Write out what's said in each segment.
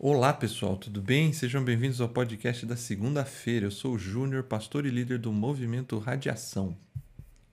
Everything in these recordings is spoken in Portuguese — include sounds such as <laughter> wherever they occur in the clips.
Olá pessoal, tudo bem? Sejam bem-vindos ao podcast da segunda-feira. Eu sou o Júnior, pastor e líder do movimento Radiação.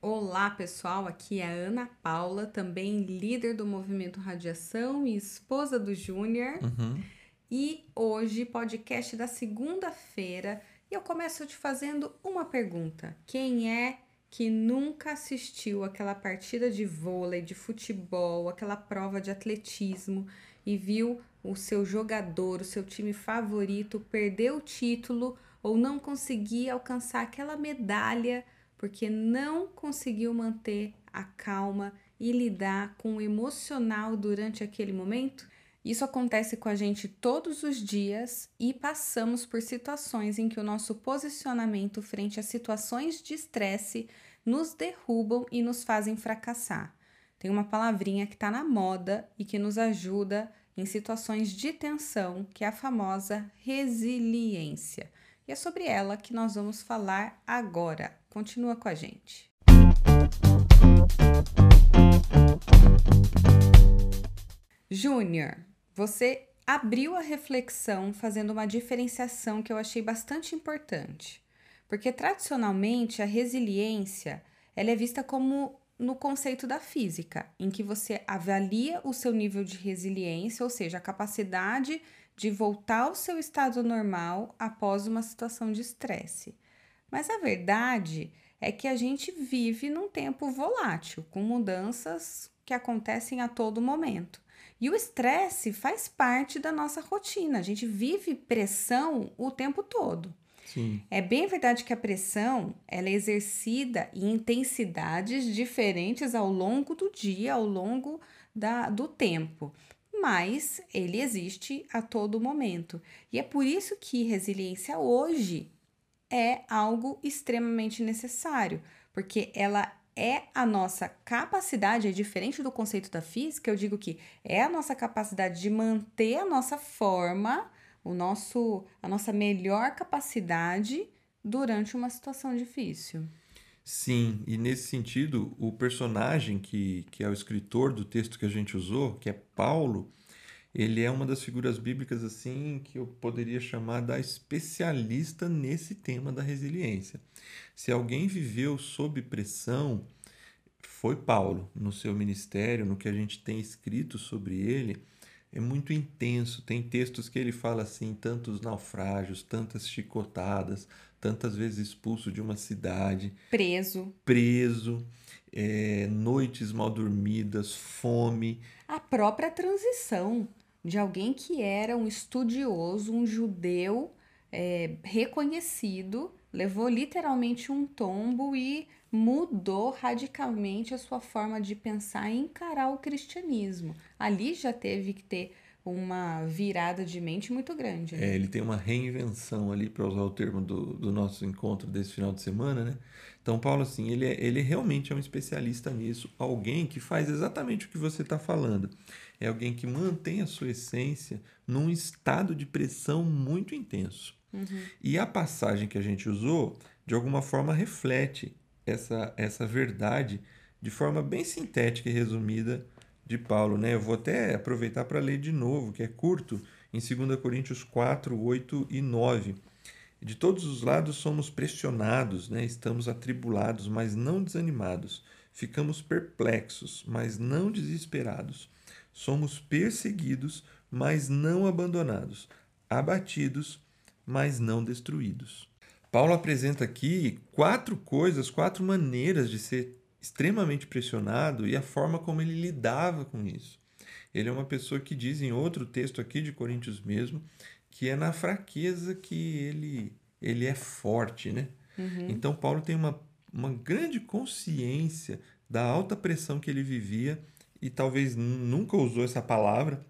Olá pessoal, aqui é a Ana Paula, também líder do movimento Radiação e esposa do Júnior. Uhum. E hoje, podcast da segunda-feira, e eu começo te fazendo uma pergunta: quem é que nunca assistiu aquela partida de vôlei, de futebol, aquela prova de atletismo e viu o seu jogador, o seu time favorito perder o título ou não conseguir alcançar aquela medalha porque não conseguiu manter a calma e lidar com o emocional durante aquele momento? Isso acontece com a gente todos os dias e passamos por situações em que o nosso posicionamento frente a situações de estresse nos derrubam e nos fazem fracassar. Tem uma palavrinha que está na moda e que nos ajuda em situações de tensão, que é a famosa resiliência. E é sobre ela que nós vamos falar agora. Continua com a gente. Júnior, você abriu a reflexão fazendo uma diferenciação que eu achei bastante importante. Porque tradicionalmente a resiliência ela é vista como no conceito da física, em que você avalia o seu nível de resiliência, ou seja, a capacidade de voltar ao seu estado normal após uma situação de estresse. Mas a verdade é que a gente vive num tempo volátil, com mudanças que acontecem a todo momento. E o estresse faz parte da nossa rotina. A gente vive pressão o tempo todo. Sim. É bem verdade que a pressão ela é exercida em intensidades diferentes ao longo do dia, ao longo da, do tempo. Mas ele existe a todo momento. E é por isso que resiliência hoje é algo extremamente necessário, porque ela é a nossa capacidade, é diferente do conceito da física, eu digo que é a nossa capacidade de manter a nossa forma, o nosso, a nossa melhor capacidade durante uma situação difícil. Sim, e nesse sentido, o personagem que, que é o escritor do texto que a gente usou, que é Paulo, ele é uma das figuras bíblicas assim que eu poderia chamar da especialista nesse tema da resiliência. Se alguém viveu sob pressão, foi Paulo, no seu ministério, no que a gente tem escrito sobre ele, é muito intenso. Tem textos que ele fala assim: tantos naufrágios, tantas chicotadas, tantas vezes expulso de uma cidade, Preso. preso, é, noites mal dormidas, fome. A própria transição de alguém que era um estudioso, um judeu é, reconhecido, levou literalmente um tombo e mudou radicalmente a sua forma de pensar e encarar o cristianismo. Ali já teve que ter uma virada de mente muito grande. né? É, ele tem uma reinvenção ali, para usar o termo do, do nosso encontro desse final de semana, né? Então, Paulo, assim, ele, é, ele realmente é um especialista nisso, alguém que faz exatamente o que você está falando. É alguém que mantém a sua essência num estado de pressão muito intenso. E a passagem que a gente usou, de alguma forma, reflete essa, essa verdade de forma bem sintética e resumida de Paulo. Né? Eu vou até aproveitar para ler de novo, que é curto, em 2 Coríntios 4, 8 e 9. De todos os lados somos pressionados, né? estamos atribulados, mas não desanimados. Ficamos perplexos, mas não desesperados. Somos perseguidos, mas não abandonados. Abatidos, mas não destruídos. Paulo apresenta aqui quatro coisas, quatro maneiras de ser extremamente pressionado e a forma como ele lidava com isso. Ele é uma pessoa que diz em outro texto aqui de Coríntios mesmo que é na fraqueza que ele, ele é forte, né? Então Paulo tem uma, uma grande consciência da alta pressão que ele vivia e talvez nunca usou essa palavra,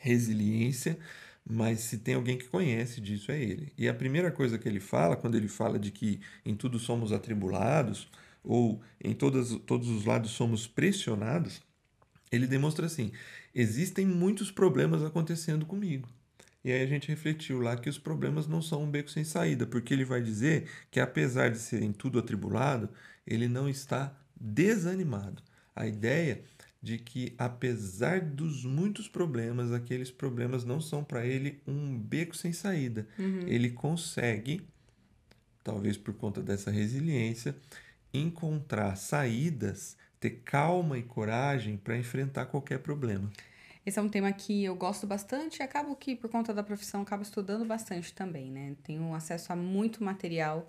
resiliência, mas se tem alguém que conhece disso é ele. E a primeira coisa que ele fala, quando ele fala de que em tudo somos atribulados, ou em todas, todos os lados somos pressionados, ele demonstra assim: existem muitos problemas acontecendo comigo. E aí a gente refletiu lá que os problemas não são um beco sem saída, porque ele vai dizer que apesar de serem tudo atribulado, ele não está desanimado. A ideia de que, apesar dos muitos problemas, aqueles problemas não são para ele um beco sem saída. Uhum. Ele consegue, talvez por conta dessa resiliência, encontrar saídas, ter calma e coragem para enfrentar qualquer problema. Esse é um tema que eu gosto bastante e acabo que, por conta da profissão, acabo estudando bastante também, né? Tenho acesso a muito material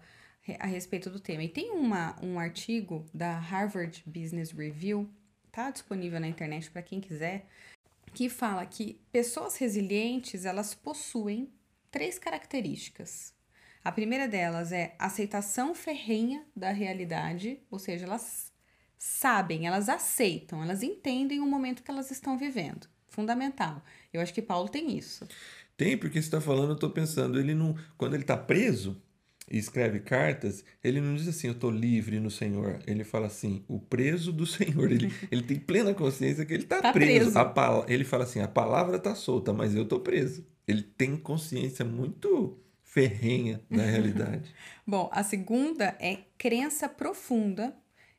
a respeito do tema. E tem uma, um artigo da Harvard Business Review, tá disponível na internet para quem quiser, que fala que pessoas resilientes, elas possuem três características. A primeira delas é aceitação ferrenha da realidade, ou seja, elas sabem, elas aceitam, elas entendem o momento que elas estão vivendo fundamental. Eu acho que Paulo tem isso. Tem, porque você está falando, eu estou pensando, ele não. Quando ele está preso e escreve cartas, ele não diz assim, eu estou livre no Senhor. Ele fala assim, o preso do <laughs> Senhor. Ele, ele tem plena consciência que ele está Tá preso. preso. A ele fala assim, a palavra está solta, mas eu estou preso. Ele tem consciência muito ferrenha da <laughs> realidade. Bom, a segunda é crença profunda.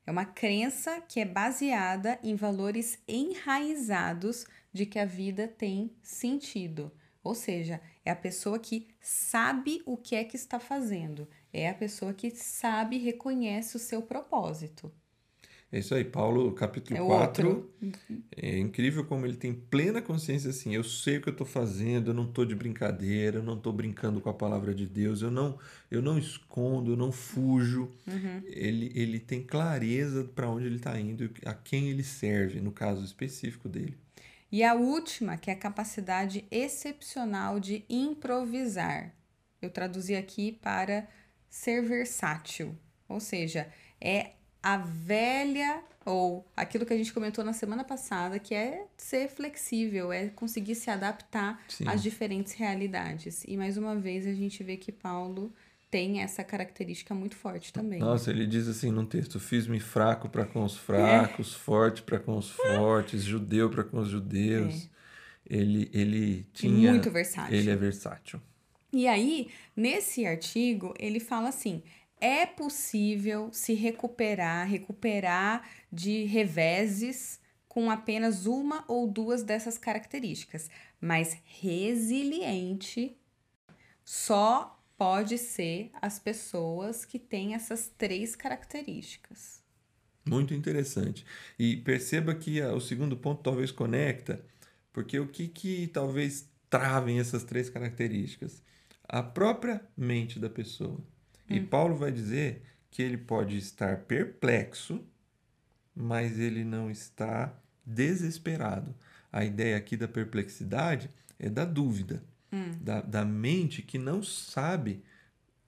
É uma crença que é baseada em valores enraizados de que a vida tem sentido. Ou seja, é a pessoa que sabe o que é que está fazendo. É a pessoa que sabe e reconhece o seu propósito. É isso aí, Paulo, capítulo É o 4. outro. É incrível como ele tem plena consciência assim, eu sei o que eu estou fazendo, eu não estou de brincadeira, eu não estou brincando com a palavra de Deus, eu não, eu não escondo, eu não fujo. Uhum. Ele, ele tem clareza para onde ele está indo, e a quem ele serve, no caso específico dele. E a última, que é a capacidade excepcional de improvisar. Eu traduzi aqui para ser versátil, ou seja, é a velha ou aquilo que a gente comentou na semana passada, que é ser flexível, é conseguir se adaptar Sim. às diferentes realidades. E mais uma vez a gente vê que Paulo tem essa característica muito forte também. Nossa, ele diz assim num texto: Fiz-me fraco para com os fracos, forte para com os fortes, judeu para com os judeus. Ele, ele tinha. Muito versátil. Ele é versátil. E aí, nesse artigo, ele fala assim: é possível se recuperar, recuperar de reveses com apenas uma ou duas dessas características, mas resiliente só pode ser as pessoas que têm essas três características. Muito interessante. E perceba que o segundo ponto talvez conecta, porque o que, que talvez travem essas três características? A própria mente da pessoa. E Paulo vai dizer que ele pode estar perplexo, mas ele não está desesperado. A ideia aqui da perplexidade é da dúvida, da, da mente que não sabe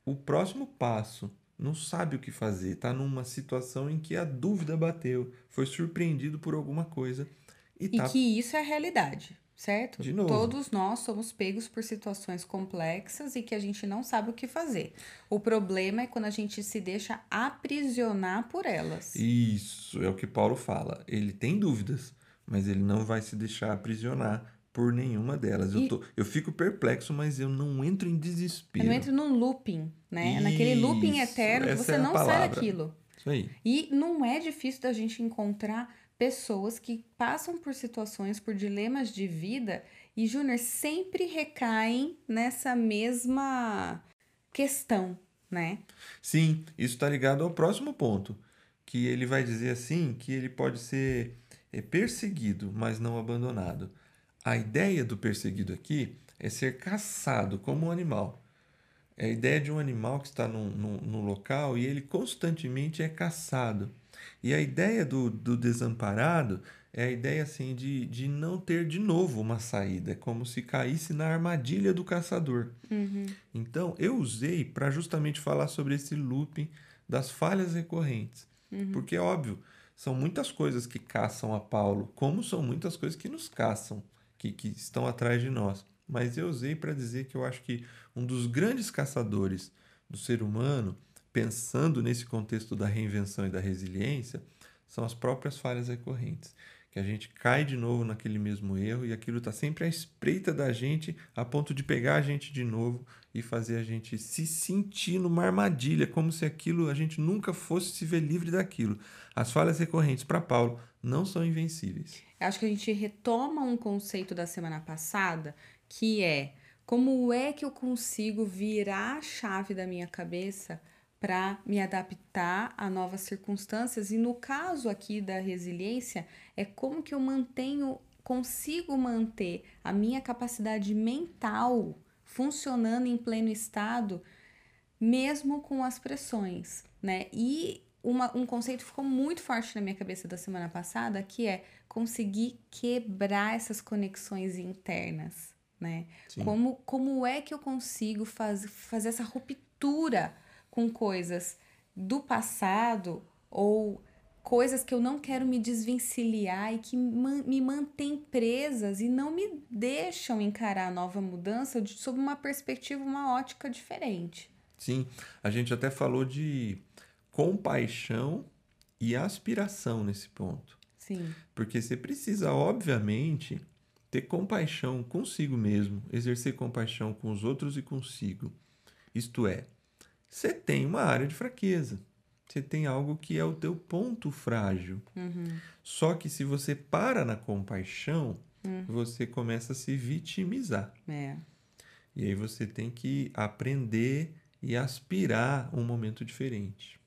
o próximo passo, não sabe o que fazer, está numa situação em que a dúvida bateu, foi surpreendido por alguma coisa e E está que isso é a realidade, certo? De novo. Todos nós somos pegos por situações complexas e que a gente não sabe o que fazer. O problema é quando a gente se deixa aprisionar por elas. Isso é o que Paulo fala. Ele tem dúvidas, mas ele não vai se deixar aprisionar por nenhuma delas. Eu, E- tô, eu fico perplexo, mas eu não entro em Eu desespero. não entro num looping, né? Naquele looping Isso, eterno que você é não sai palavra. daquilo. Isso aí. E não é difícil da gente encontrar pessoas que passam por situações, por dilemas de vida e, Júnior, sempre recaem nessa mesma questão, né? Sim, isso está ligado ao próximo ponto, que ele vai dizer assim que ele pode ser é, perseguido, mas não abandonado. A ideia do perseguido aqui é ser caçado como um animal. É a ideia de um animal que está num, num, num local e ele constantemente é caçado. E a ideia do, do desamparado é a ideia assim de, de não ter de novo uma saída, é como se caísse na armadilha do caçador. Então, eu usei para justamente falar sobre esse looping das falhas recorrentes. Porque, é óbvio, são muitas coisas que caçam a Paulo, como são muitas coisas que nos caçam, que, que estão atrás de nós. Mas eu usei para dizer que eu acho que um dos grandes caçadores do ser humano, pensando nesse contexto da reinvenção e da resiliência, são as próprias falhas recorrentes. Que a gente cai de novo naquele mesmo erro e aquilo está sempre à espreita da gente, a ponto de pegar a gente de novo e fazer a gente se sentir numa armadilha, como se aquilo a gente nunca fosse se ver livre daquilo. As falhas recorrentes para Paulo não são invencíveis. Acho que a gente retoma um conceito da semana passada, que é como é que eu consigo virar a chave da minha cabeça para me adaptar a novas circunstâncias? E no caso aqui da resiliência, é como que eu mantenho, consigo manter a minha capacidade mental funcionando em pleno estado, mesmo com as pressões, né? E uma, um conceito ficou muito forte na minha cabeça da semana passada, que é conseguir quebrar essas conexões internas né? Como, como é que eu consigo faz, fazer essa ruptura com coisas do passado ou coisas que eu não quero me desvencilhar e que man, me mantêm presas e não me deixam encarar a nova mudança de, sob uma perspectiva, uma ótica diferente. Sim, a gente até falou de compaixão e aspiração nesse ponto. Sim. Porque você precisa, obviamente, ter compaixão consigo mesmo, exercer compaixão com os outros e consigo. Isto é, você tem uma área de fraqueza. Você tem algo que é o teu ponto frágil. Uhum. Só que se você para na compaixão, uhum. você começa a se vitimizar. É. E aí você tem que aprender e aspirar um momento diferente.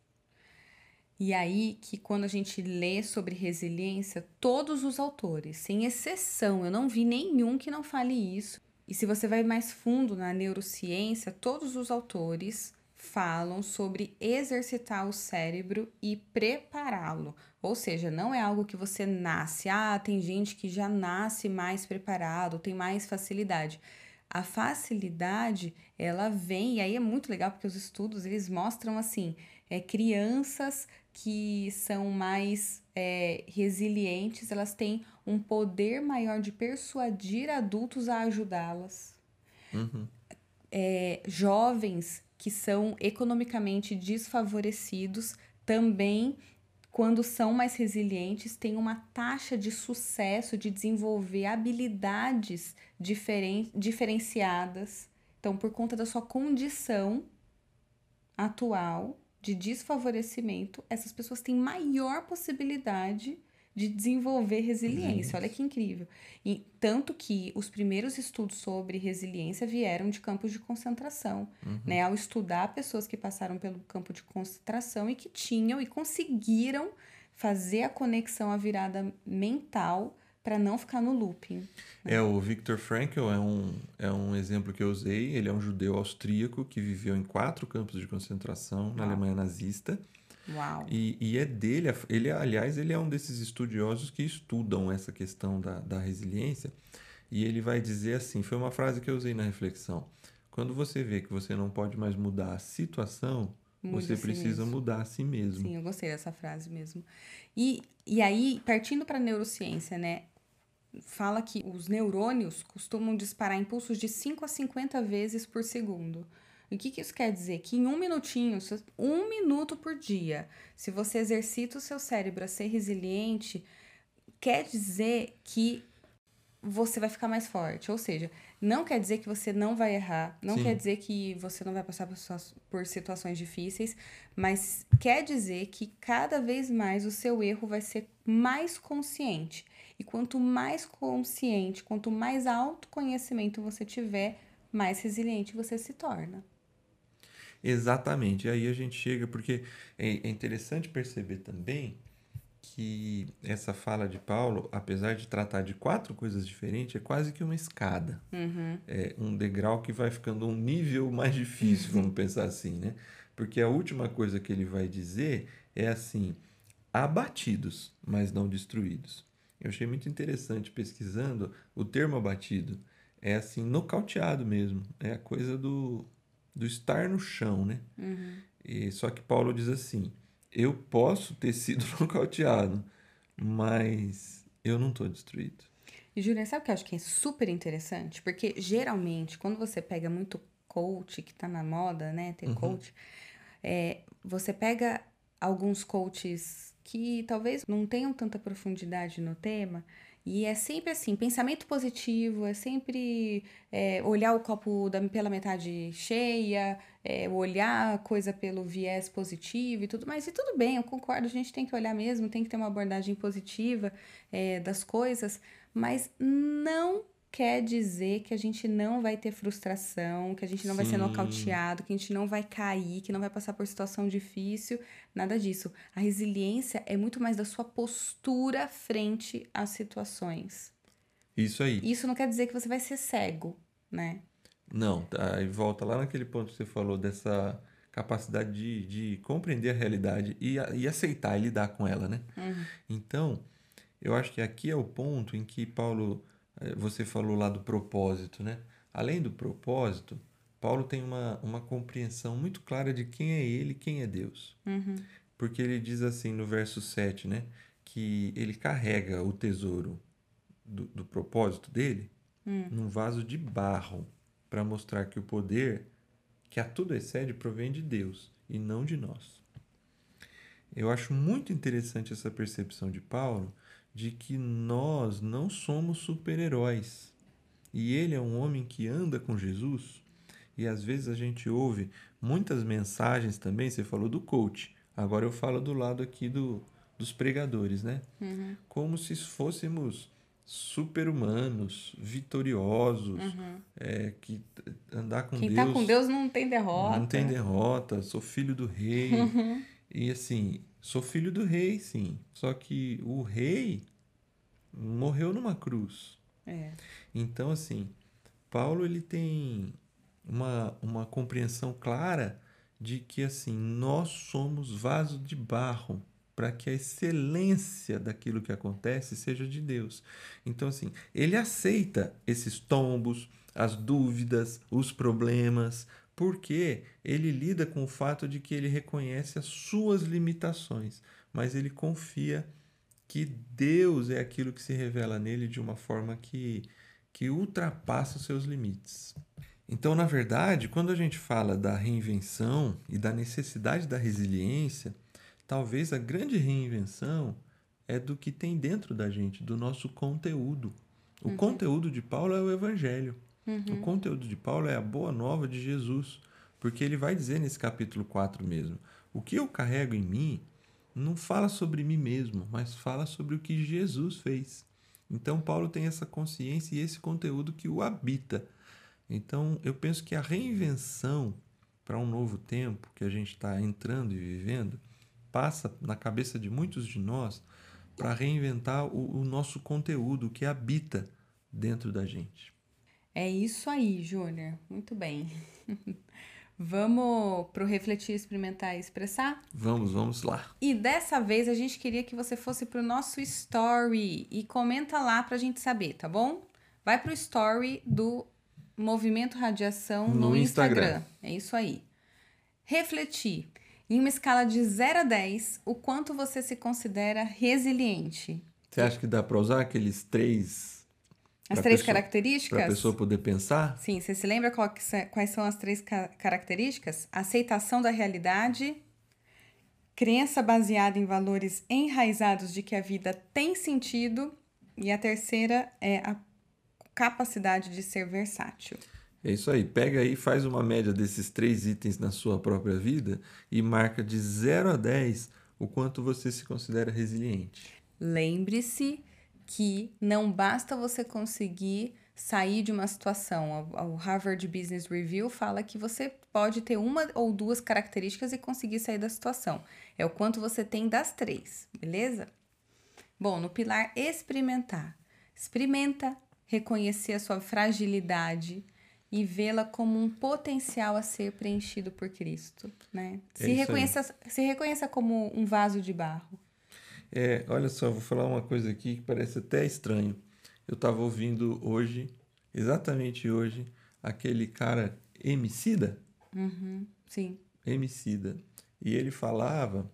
E aí que quando a gente lê sobre resiliência, todos os autores, sem exceção, eu não vi nenhum que não fale isso. E se você vai mais fundo na neurociência, todos os autores falam sobre exercitar o cérebro e prepará-lo. Ou seja, não é algo que você nasce. Ah, tem gente que já nasce mais preparado, tem mais facilidade. A facilidade, ela vem, e aí é muito legal porque os estudos, eles mostram assim, é, crianças que são mais é, resilientes, elas têm um poder maior de persuadir adultos a ajudá-las. Uhum. É, jovens que são economicamente desfavorecidos também, quando são mais resilientes, têm uma taxa de sucesso de desenvolver habilidades diferen diferenciadas. Então, por conta da sua condição atual, de desfavorecimento, essas pessoas têm maior possibilidade de desenvolver resiliência. Olha que incrível. E tanto que os primeiros estudos sobre resiliência vieram de campos de concentração, uhum. né? Ao estudar pessoas que passaram pelo campo de concentração e que tinham e conseguiram fazer a conexão, a virada mental para não ficar no looping. Né? É, o Viktor Frankl é um, é um exemplo que eu usei. Ele é um judeu austríaco que viveu em quatro campos de concentração Uau. na Alemanha nazista. Uau. E, e é dele, ele, aliás, ele é um desses estudiosos que estudam essa questão da, da resiliência. E ele vai dizer assim: foi uma frase que eu usei na reflexão. Quando você vê que você não pode mais mudar a situação, Mude você precisa mesmo. mudar a si mesmo. Sim, eu gostei dessa frase mesmo. E, e aí, partindo para a neurociência, né? Fala que os neurônios costumam disparar impulsos de 5 a 50 vezes por segundo. O que, que isso quer dizer? Que em um minutinho, um minuto por dia, se você exercita o seu cérebro a ser resiliente, quer dizer que você vai ficar mais forte. Ou seja, não quer dizer que você não vai errar, não Sim. quer dizer que você não vai passar por, por situações difíceis, mas quer dizer que cada vez mais o seu erro vai ser mais consciente. E quanto mais consciente, quanto mais autoconhecimento você tiver, mais resiliente você se torna. Exatamente. Aí a gente chega, porque é, é interessante perceber também que essa fala de Paulo, apesar de tratar de quatro coisas diferentes, é quase que uma escada. Uhum. É um degrau que vai ficando um nível mais difícil, <laughs> vamos pensar assim, né? Porque a última coisa que ele vai dizer é assim: abatidos, mas não destruídos. Eu achei muito interessante pesquisando o termo abatido. É assim, nocauteado mesmo. É a coisa do, do estar no chão, né? Uhum. E, só que Paulo diz assim: eu posso ter sido <laughs> nocauteado, mas eu não estou destruído. E Júlia, sabe o que eu acho que é super interessante? Porque geralmente, quando você pega muito coach, que está na moda, né? Ter uhum. coach, é, você pega alguns coaches que talvez não tenham tanta profundidade no tema E é sempre assim, pensamento positivo, é sempre é, olhar o copo da, pela metade cheia, é, olhar a coisa pelo viés positivo e tudo mais. E tudo bem, eu concordo, a gente tem que olhar mesmo, tem que ter uma abordagem positiva é, das coisas, mas não quer dizer que a gente não vai ter frustração, que a gente não Sim. vai ser nocauteado, que a gente não vai cair, que não vai passar por situação difícil, nada disso. A resiliência é muito mais da sua postura frente às situações. Isso aí. Isso não quer dizer que você vai ser cego, né? Não, tá, aí volta lá naquele ponto que você falou dessa capacidade de, de compreender a realidade e, e aceitar e lidar com ela, né? Uhum. Então, eu acho que aqui é o ponto em que Paulo você falou lá do propósito, né? Além do propósito, Paulo tem uma, uma compreensão muito clara de quem é ele quem é Deus. Uhum. Porque ele diz assim no verso 7, né? Que ele carrega o tesouro do, do propósito dele uhum. num vaso de barro para mostrar que o poder que a tudo excede provém de Deus e não de nós. Eu acho muito interessante essa percepção de Paulo de que nós não somos super-heróis. E ele é um homem que anda com Jesus. E às vezes a gente ouve muitas mensagens também. Você falou do coach, agora eu falo do lado aqui do, dos pregadores, né? Uhum. Como se fôssemos super-humanos, vitoriosos, uhum. é, que andar com Quem Deus. Quem tá com Deus não tem derrota. Não tem derrota, sou filho do rei. Uhum. E assim, sou filho do rei, sim. Só que o rei morreu numa cruz. É. Então, assim, Paulo ele tem uma, uma compreensão clara de que assim nós somos vaso de barro para que a excelência daquilo que acontece seja de Deus. Então assim, ele aceita esses tombos, as dúvidas, os problemas, porque ele lida com o fato de que ele reconhece as suas limitações, mas ele confia que Deus é aquilo que se revela nele de uma forma que, que ultrapassa os seus limites. Então, na verdade, quando a gente fala da reinvenção e da necessidade da resiliência, talvez a grande reinvenção é do que tem dentro da gente, do nosso conteúdo. O uhum. conteúdo de Paulo é o Evangelho. Uhum. O conteúdo de Paulo é a boa nova de Jesus, porque ele vai dizer nesse capítulo 4 mesmo: o que eu carrego em mim não fala sobre mim mesmo, mas fala sobre o que Jesus fez. Então, Paulo tem essa consciência e esse conteúdo que o habita. Então, eu penso que a reinvenção para um novo tempo que a gente está entrando e vivendo passa na cabeça de muitos de nós para reinventar o, o nosso conteúdo que habita dentro da gente. É isso aí, Júnior. Muito bem. <laughs> vamos pro refletir, experimentar e expressar? Vamos, vamos lá. E dessa vez a gente queria que você fosse pro nosso story e comenta lá pra gente saber, tá bom? Vai pro story do Movimento Radiação no, no Instagram. Instagram. É isso aí. Refletir. Em uma escala de 0 a 10, o quanto você se considera resiliente? Você acha que dá para usar aqueles três as três pessoa, características? Para a pessoa poder pensar? Sim, você se lembra quais são as três características? Aceitação da realidade, crença baseada em valores enraizados de que a vida tem sentido, e a terceira é a capacidade de ser versátil. É isso aí. Pega aí, faz uma média desses três itens na sua própria vida e marca de 0 a 10 o quanto você se considera resiliente. Lembre-se que não basta você conseguir sair de uma situação. O Harvard Business Review fala que você pode ter uma ou duas características e conseguir sair da situação. É o quanto você tem das três, beleza? Bom, no pilar experimentar. Experimenta reconhecer a sua fragilidade e vê-la como um potencial a ser preenchido por Cristo, né? É se, reconheça, se reconheça como um vaso de barro. É, olha só, vou falar uma coisa aqui que parece até estranho. Eu estava ouvindo hoje, exatamente hoje, aquele cara Emicida. Uhum, sim. Emicida. E ele falava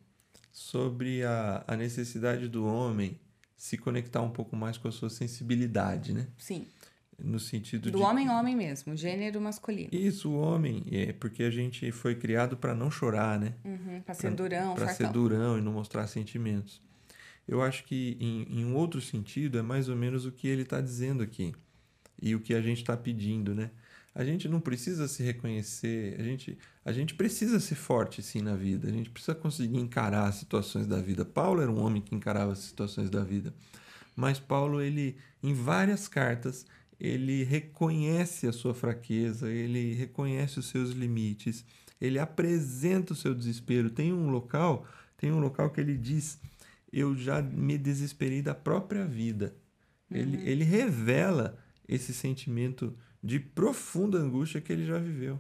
sobre a, a necessidade do homem se conectar um pouco mais com a sua sensibilidade, né? Sim. No sentido do de... homem homem mesmo, gênero masculino. Isso, o homem, é porque a gente foi criado para não chorar, né? Uhum, para ser durão, Para ser durão e não mostrar sentimentos. Eu acho que em, em um outro sentido é mais ou menos o que ele está dizendo aqui e o que a gente está pedindo, né? A gente não precisa se reconhecer, a gente, a gente precisa ser forte sim na vida, a gente precisa conseguir encarar as situações da vida. Paulo era um homem que encarava as situações da vida, mas Paulo, ele, em várias cartas, ele reconhece a sua fraqueza, ele reconhece os seus limites, ele apresenta o seu desespero. Tem um local, tem um local que ele diz: "Eu já me desesperei da própria vida". Uhum. Ele, ele revela esse sentimento de profunda angústia que ele já viveu.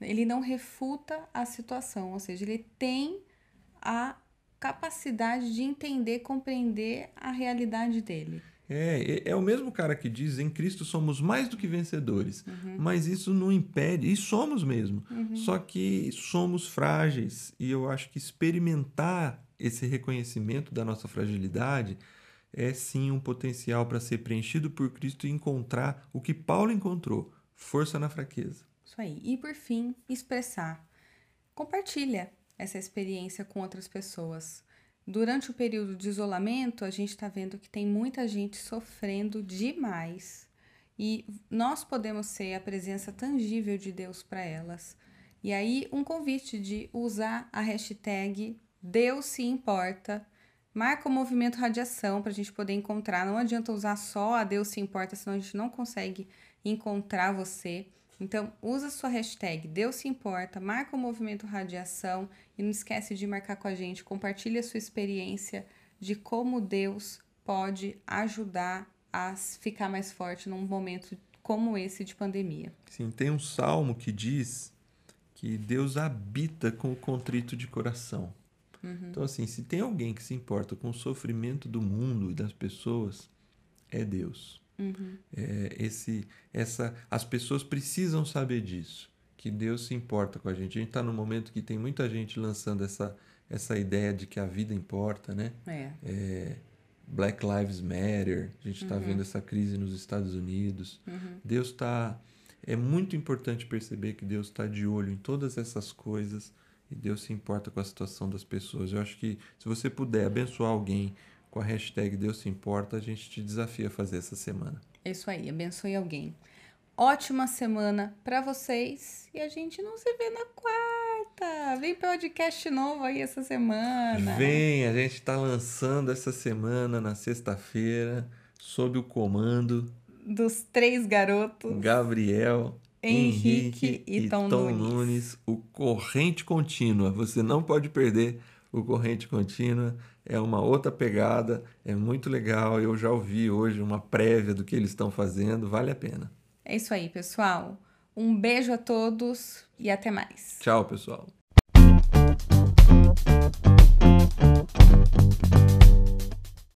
Ele não refuta a situação, ou seja, ele tem a capacidade de entender, compreender a realidade dele. É, é, é o mesmo cara que diz em Cristo somos mais do que vencedores, uhum. mas isso não impede, e somos mesmo, uhum. só que somos frágeis, e eu acho que experimentar esse reconhecimento da nossa fragilidade é sim um potencial para ser preenchido por Cristo e encontrar o que Paulo encontrou: força na fraqueza. Isso aí. E por fim, expressar. Compartilha essa experiência com outras pessoas. Durante o período de isolamento, a gente está vendo que tem muita gente sofrendo demais e nós podemos ser a presença tangível de Deus para elas. E aí, um convite de usar a hashtag Deus se importa Marca o movimento radiação para a gente poder encontrar. Não adianta usar só a Deus se importa, senão a gente não consegue encontrar você. Então, usa sua hashtag Deus se importa, marca o movimento radiação e não esquece de marcar com a gente. Compartilhe a sua experiência de como Deus pode ajudar a ficar mais forte num momento como esse de pandemia. Sim, tem um salmo que diz que Deus habita com o contrito de coração. Uhum. Então, assim, se tem alguém que se importa com o sofrimento do mundo e das pessoas, é Deus. Uhum. É, esse, essa, as pessoas precisam saber disso, que Deus se importa com a gente. A gente está num momento que tem muita gente lançando essa, essa ideia de que a vida importa, né? É. é Black Lives Matter, a gente está uhum. vendo essa crise nos Estados Unidos. Uhum. Deus está. É muito importante perceber que Deus está de olho em todas essas coisas e Deus se importa com a situação das pessoas. Eu acho que se você puder abençoar alguém com a hashtag Deus se importa, a gente te desafia a fazer essa semana. É isso aí, abençoe alguém. Ótima semana para vocês e a gente não se vê na quarta. Vem podcast novo aí essa semana. Vem, a gente está lançando essa semana na sexta-feira sob o comando dos três garotos. Gabriel, Henrique, e, Tom, Tom Nunes. Nunes. O Corrente Contínua. Você não pode perder o Corrente Contínua. É uma outra pegada, é muito legal. Eu já ouvi hoje uma prévia do que eles estão fazendo, vale a pena. É isso aí, pessoal. Um beijo a todos e até mais. Tchau, pessoal.